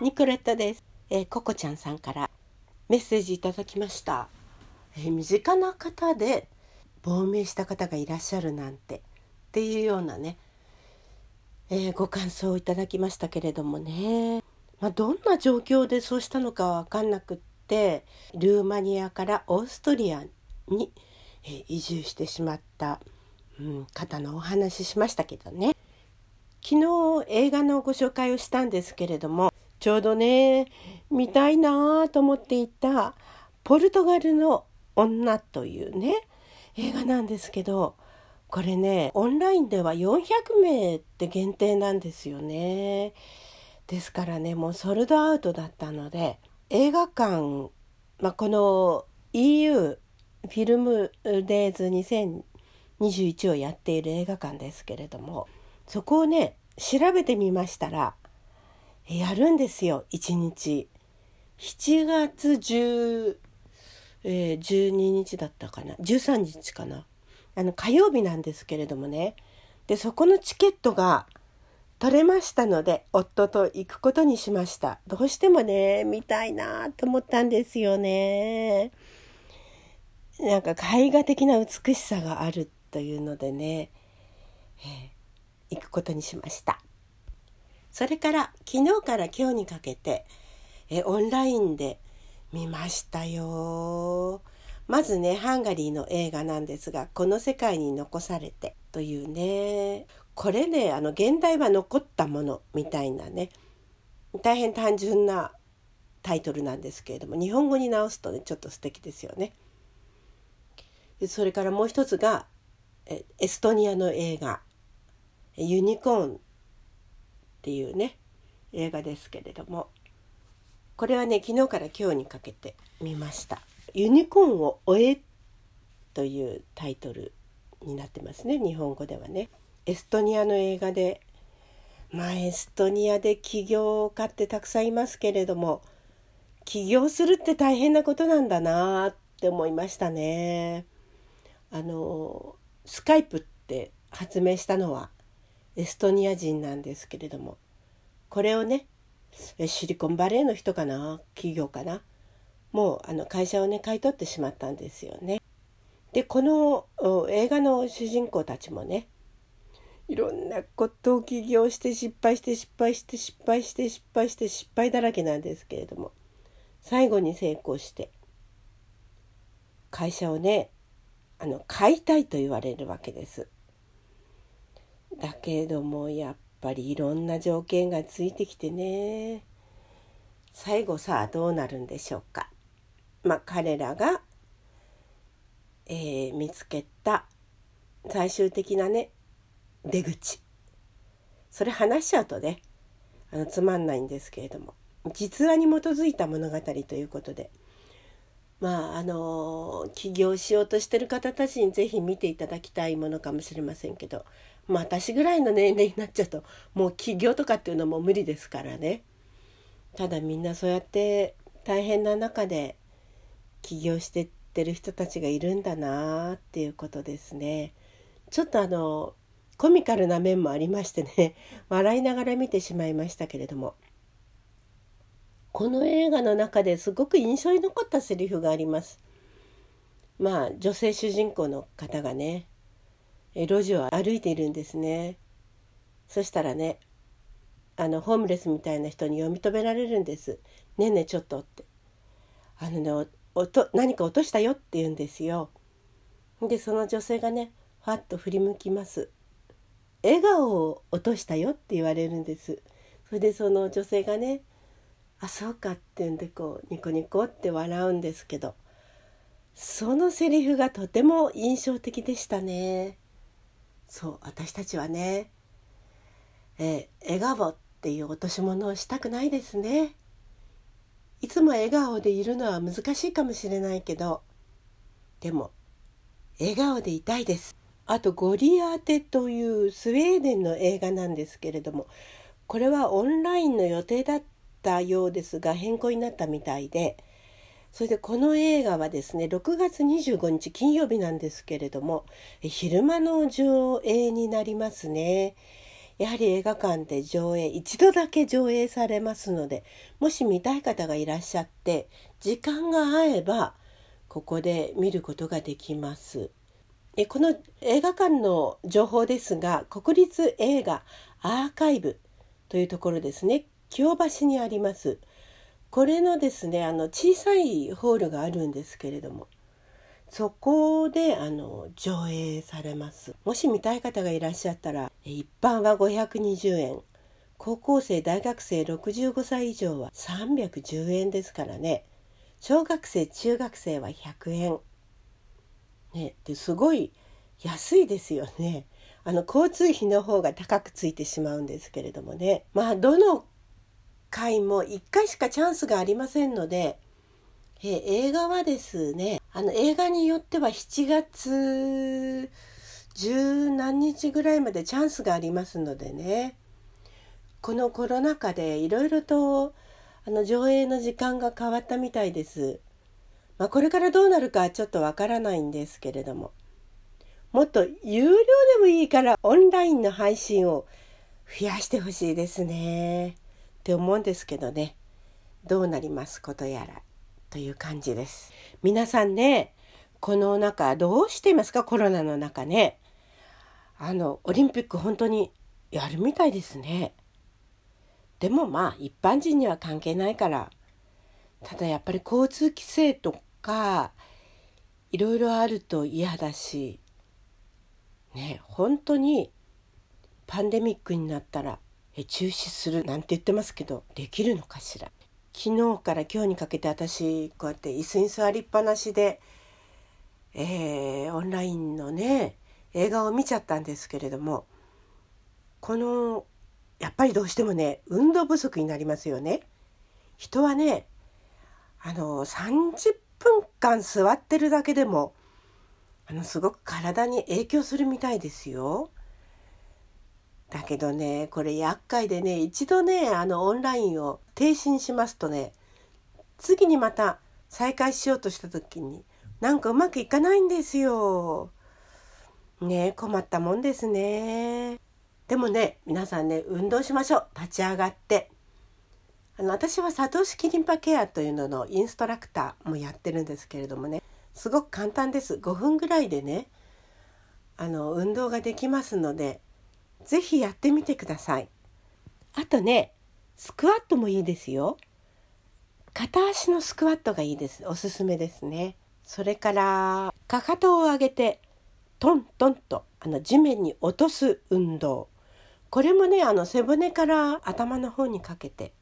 ニコレットです、えー、ココちゃんさんからメッセージいただきました、えー身近な方で亡命した方がいらっしゃるなんてっていうようなね、えーご感想をいただきましたけれどもね、まあ、どんな状況でそうしたのかは分かんなくってルーマニアからオーストリアに、え移住してしまった、うん、方のお話ししましたけどね。昨日映画のご紹介をしたんですけれどもちょうどね見たいなあと思っていた「ポルトガルの女」というね映画なんですけどこれねオンラインでは400名って限定なんですよね。ですからねもうソルドアウトだったので映画館、まあ、この EU フィルムデーズ2021をやっている映画館ですけれどもそこをね調べてみましたらやるんですよ1日。7月10、えー12日だったかな。13日かな。あの火曜日なんですけれどもね。でそこのチケットが取れましたので夫と行くことにしました。どうしてもね見たいなと思ったんですよね。なんか絵画的な美しさがあるというのでね、えー行くことにしました。それから昨日から今日にかけてえオンラインで見ましたよ。まずねハンガリーの映画なんですが「この世界に残されて」というね。これねあの現代は残ったものみたいなね。大変単純なタイトルなんですけれども日本語に直すとねちょっと素敵ですよね。それからもう一つがエストニアの映画「ユニコーン」っていうね映画ですけれども。これはね昨日から今日にかけて見ました「ユニコーンを終え」というタイトルになってますね。日本語ではね。エストニアの映画でまあエストニアで起業家ってたくさんいますけれども起業するって大変なことなんだなって思いましたね。あのスカイプって発明したのはエストニア人なんですけれども。これをねシリコンバレーの人かな？企業かな？もうあの会社をね買い取ってしまったんですよね。でこの映画の主人公たちもねいろんなことを起業して失敗して失敗して失敗して失敗して失敗だらけなんですけれども最後に成功して会社をねあの買いたいと言われるわけです。だけどもやっぱりいろんな条件がついてきてね。最後さあどうなるんでしょうか。まあ彼らが、えー見つけた最終的なね出口。それ話しちゃうとねあのつまんないんですけれども。実話に基づいた物語ということで。まああの起業しようとしてる方たちにぜひ見ていただきたいものかもしれませんけど、まあ、私ぐらいの年齢になっちゃうともう起業とかっていうのも無理ですからねただみんなそうやって大変な中で起業してってる人たちがいるんだなっていうことですね。ちょっとあのコミカルな面もありましてね 笑いながら見てしまいましたけれどもこの映画の中ですごく印象に残ったセリフがあります。まあ女性主人公の方がね路地を歩いているんですね。そしたらねあのホームレスみたいな人に読み止められるんです。ねえねえちょっとって。あのねおおと何か落としたよって言うんですよ。でその女性がねファッと振り向きます。笑顔を落としたよって言われるんです。それでその女性がね「あそうか」って言うんでこうニコニコって笑うんですけどそのセリフがとても印象的でしたね。そう私たちはね、え笑顔っていう落とし物をしたくないですね。いつも笑顔でいるのは難しいかもしれないけどでも笑顔でいたいです。あと「ゴリアーテ」というスウェーデンの映画なんですけれどもこれはオンラインの予定だったようですが変更になったみたいでそれでこの映画はですね6月25日金曜日なんですけれども昼間の上映になりますね。やはり映画館で上映一度だけ上映されますのでもし見たい方がいらっしゃって時間が合えばここで見ることができます。えこの映画館の情報ですが国立映画アーカイブというところですね京橋にありますこれのですねあの小さいホールがあるんですけれどもそこであの上映されます。もし見たい方がいらっしゃったら一般は520円。高校生大学生65歳以上は310円ですからね。小学生中学生は100円。ねですごい安いですよね。あの交通費の方が高くついてしまうんですけれどもね。まあどの回も1回しかチャンスがありませんのでえ映画はですねあの映画によっては7月十何日ぐらいまでチャンスがありますのでねこのコロナ禍でいろいろとあの上映の時間が変わったみたいです。まあ、これからどうなるかちょっとわからないんですけれどももっと有料でもいいからオンラインの配信を増やしてほしいですねって思うんですけどね。どうなりますことやらという感じです。皆さんねこの中どうしていますか？コロナの中ね。あのオリンピック本当にやるみたいですね。でもまあ一般人には関係ないから。ただやっぱり交通規制とかいろいろあると嫌だし。ね本当にパンデミックになったら中止するなんて言ってますけどできるのかしら？昨日から今日にかけて私こうやって椅子に座りっぱなしで、えー、オンラインのね映画を見ちゃったんですけれどもこのやっぱりどうしてもね運動不足になりますよね。人はねあの30分間座ってるだけでもあのすごく体に影響するみたいですよ。だけどねこれ厄介でね一度ねあのオンラインを停止にしますとね次にまた再開しようとした時になんかうまくいかないんですよ。ね困ったもんですね。でもね皆さんね運動しましょう立ち上がってあの私はサトシキリンパケアというののインストラクターもやってるんですけれどもねすごく簡単です5分ぐらいでねあの運動ができますので是非やってみてくださいあとねスクワットもいいですよ片足のスクワットがいいですおすすめですねそれからかかとを上げてトントンとあの地面に落とす運動これもねあの背骨から頭の方にかけて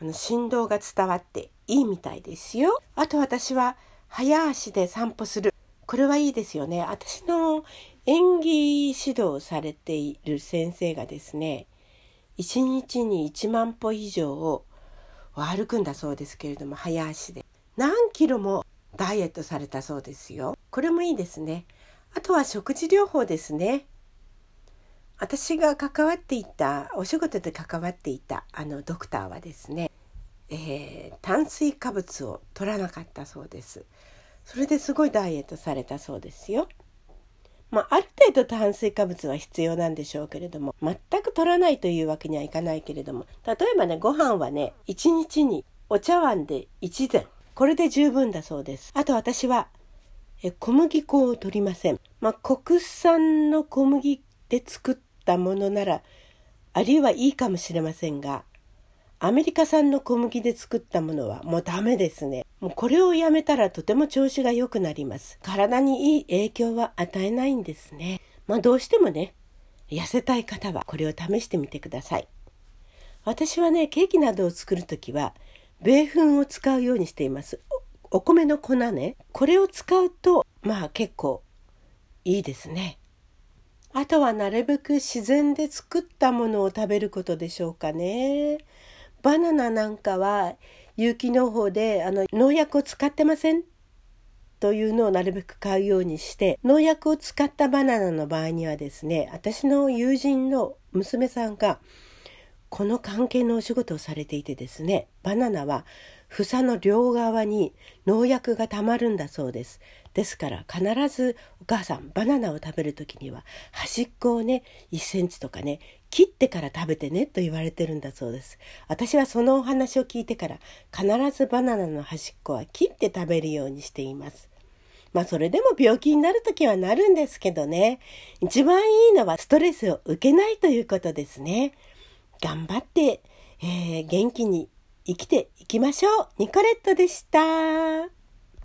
あの振動が伝わっていいみたいですよ。あと私は早足で散歩する。これはいいですよね。私の演技指導されている先生がですね、1日に1万歩以上を歩くんだそうですけれども、早足で。何キロもダイエットされたそうですよ。これもいいですね。あとは食事療法ですね。私が関わっていたお仕事で関わっていたあのドクターはですねえー、炭水化物を取らなかったそうですそれですごいダイエットされたそうですよ。まあ、ある程度炭水化物は必要なんでしょうけれども全く取らないというわけにはいかないけれども例えばねご飯はね1日にお茶碗で1膳。これで十分だそうです。あと私はえ小麦粉を取りません、まあ、国産の小麦で作ったものならあるいはいいかもしれませんがアメリカ産の小麦で作ったものはもうダメですね。もうこれをやめたらとても調子が良くなります。体にいい影響は与えないんですね。まあどうしてもね、痩せたい方はこれを試してみてください。私はね、ケーキなどを作る時は、米粉を使うようにしています。お米の粉ね。これを使うと、まあ結構いいですね。あとはなるべく自然で作ったものを食べることでしょうかね。バナナなんかは有機農法であの農薬を使ってません？というのをなるべく買うようにして農薬を使ったバナナの場合にはですね私の友人の娘さんがこの関係のお仕事をされていてですねバナナは房の両側に農薬がたまるんだそうです。ですから必ずお母さんバナナを食べる時には端っこをね1センチとかね切ってから食べてねと言われてるんだそうです私はそのお話を聞いてから必ずバナナの端っこは切って食べるようにしていますまあそれでも病気になる時はなるんですけどね一番いいのはストレスを受けないということですね頑張って、えー、元気に生きていきましょう。ニコレットでした。